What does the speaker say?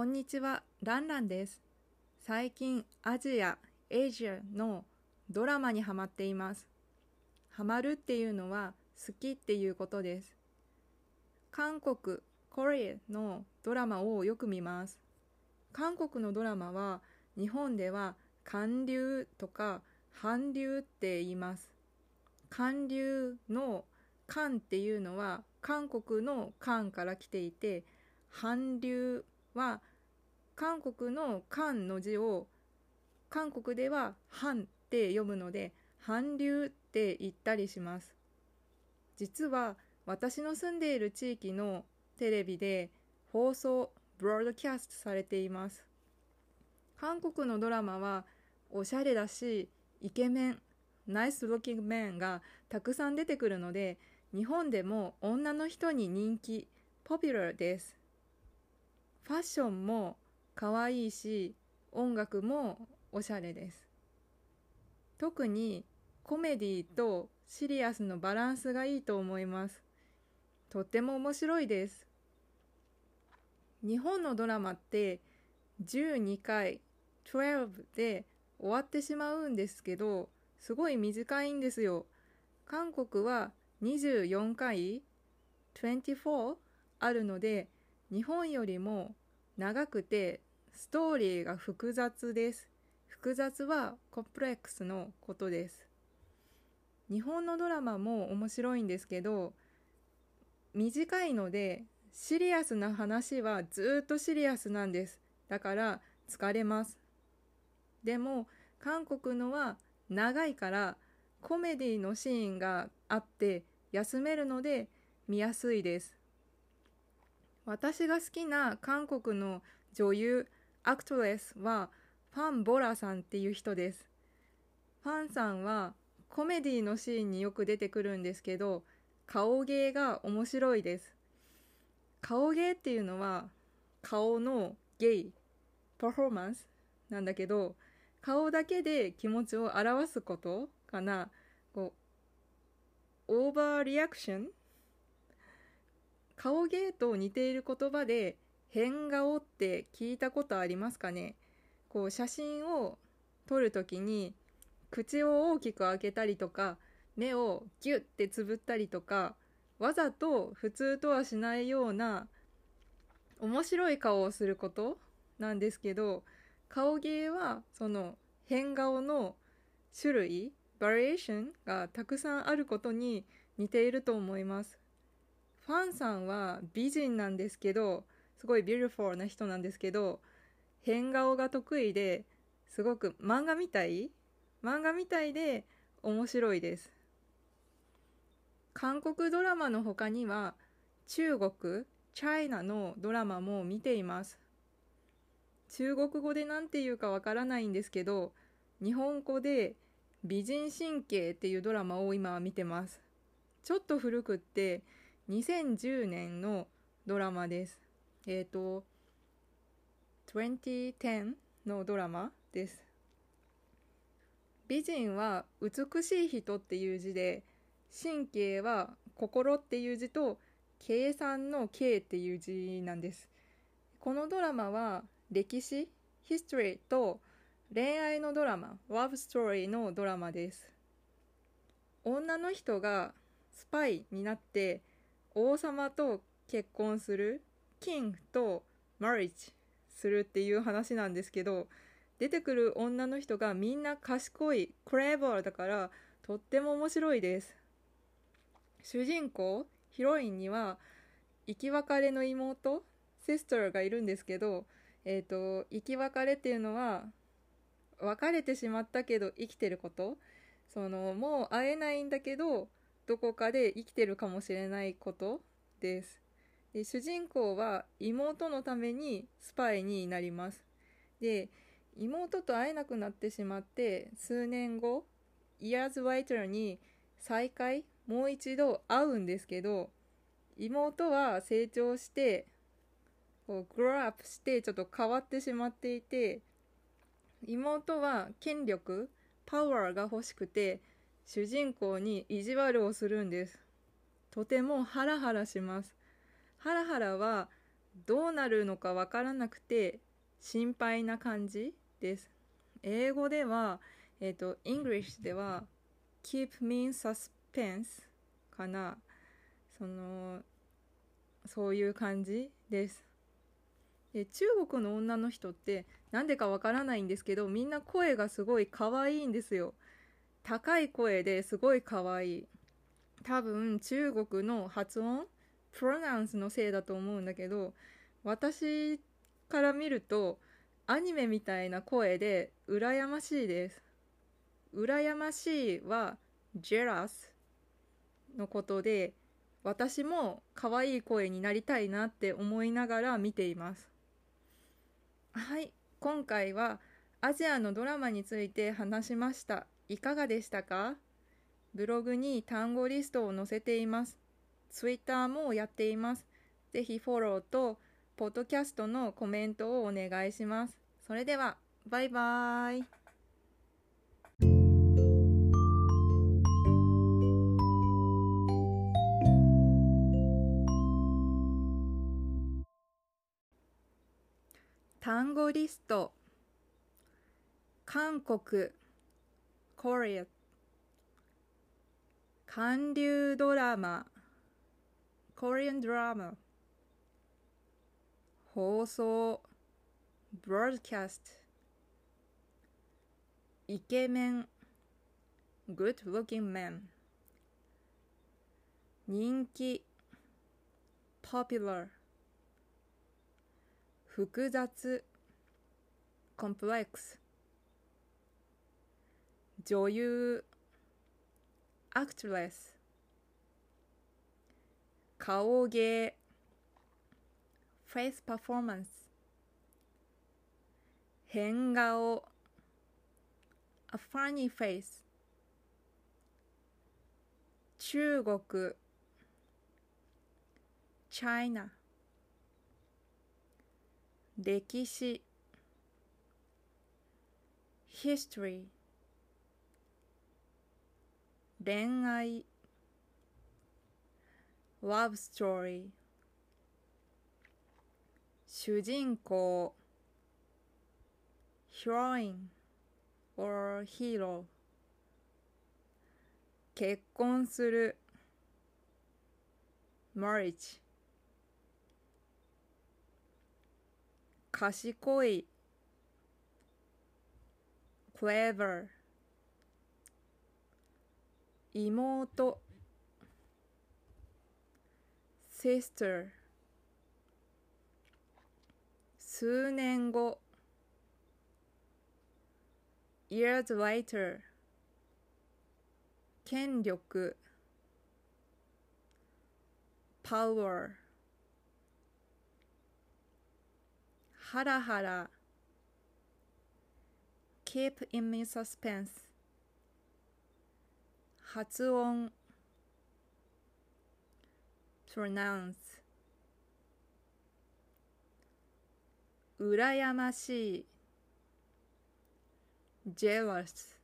こんにちは、ランランです。最近、アジア、エイジアのドラマにハマっています。ハマるっていうのは好きっていうことです。韓国、コリアのドラマをよく見ます。韓国のドラマは日本では韓流とか韓流って言います。韓流の韓っていうのは韓国の韓から来ていて、韓流は韓国の韓の字を韓国では韓って読むので韓流って言ったりします。実は私の住んでいる地域のテレビで放送、ブロードキャストされています。韓国のドラマはおしゃれだし、イケメン、ナイスロッキングメンがたくさん出てくるので、日本でも女の人に人気、ポピュラーです。ファッションも可愛いし、音楽もおしゃれです。特にコメディとシリアスのバランスがいいと思います。とっても面白いです。日本のドラマって12回12で終わってしまうんですけど、すごい短いんですよ。韓国は24回24あるので、日本よりも長くてストーリーが複雑です。複雑はコンプレックスのことです。日本のドラマも面白いんですけど、短いのでシリアスな話はずっとシリアスなんです。だから疲れます。でも韓国のは長いからコメディのシーンがあって休めるので見やすいです。私が好きな韓国の女優、アクトレスはファン・ボラさんっていう人です。ファンさんはコメディのシーンによく出てくるんですけど、顔芸が面白いです。顔芸っていうのは顔のゲイ、パフォーマンスなんだけど、顔だけで気持ちを表すことかな。こう、オーバーリアクション？顔芸と似ている言葉で変顔って聞いたことありますかね？こう写真を撮るときに口を大きく開けたりとか目をギュッてつぶったりとかわざと普通とはしないような面白い顔をすることなんですけど顔芸はその変顔の種類バリエーションがたくさんあることに似ていると思います。ファンさんは美人なんですけどすごい beautiful な人なんですけど変顔が得意ですごく漫画みたい？漫画みたいで面白いです。韓国ドラマの他には中国チャイナのドラマも見ています。中国語で何て言うかわからないんですけど日本語で美人神経っていうドラマを今は見てます。ちょっと古くって2010年のドラマです。えっ、ー、と2010のドラマです。美人は美しい人っていう字で神経は心っていう字と計算の計っていう字なんです。このドラマは歴史ヒストリーと恋愛のドラマラブストーリーのドラマです。女の人がスパイになって王様と結婚する。キングとマリッジするっていう話なんですけど出てくる女の人がみんな賢いクレーバーだからとっても面白いです。主人公ヒロインには生き別れの妹シスターがいるんですけどえっ、ー、と生き別れっていうのは別れてしまったけど生きてること。そのもう会えないんだけどどこかで生きてるかもしれないことです。で主人公は妹のためにスパイになります。で妹と会えなくなってしまって数年後イヤーズ・ワイターに再会もう一度会うんですけど妹は成長してこうグローアップしてちょっと変わってしまっていて妹は権力パワーが欲しくて主人公に意地悪をするんです。とてもハラハラします。ハラハラはどうなるのかわからなくて心配な感じです。英語では、えっ、ー、と、English では keep me in suspense かな。その、そういう感じです。で中国の女の人ってなんでかわからないんですけどみんな声がすごい可愛いんですよ高い声ですごい可愛い多分中国の発音プロナウンスのせいだと思うんだけど私から見るとアニメみたいな声で羨ましいです。羨ましいは jealous のことで私も可愛い声になりたいなって思いながら見ています。はい今回はアジアのドラマについて話しました。いかがでしたか？ブログに単語リストを載せています。ツイッターもやっています。ぜひフォローとポッドキャストのコメントをお願いします。それではバイバイ。単語リスト。韓国コリア。韓流ドラマ。コリアンドラマ放送 broadcast イケメン good looking man 人気 popular 複雑 complex 女優 actress 顔芸 face performance 変顔 a funny face 中国 China 歴史 history 恋愛 love story 主人公 heroine or hero 結婚する marriage 賢い clever 妹 sister 数年後 years later 権力 power ハラハラ keep in me suspense 発音 pronounce 羨ましい jealous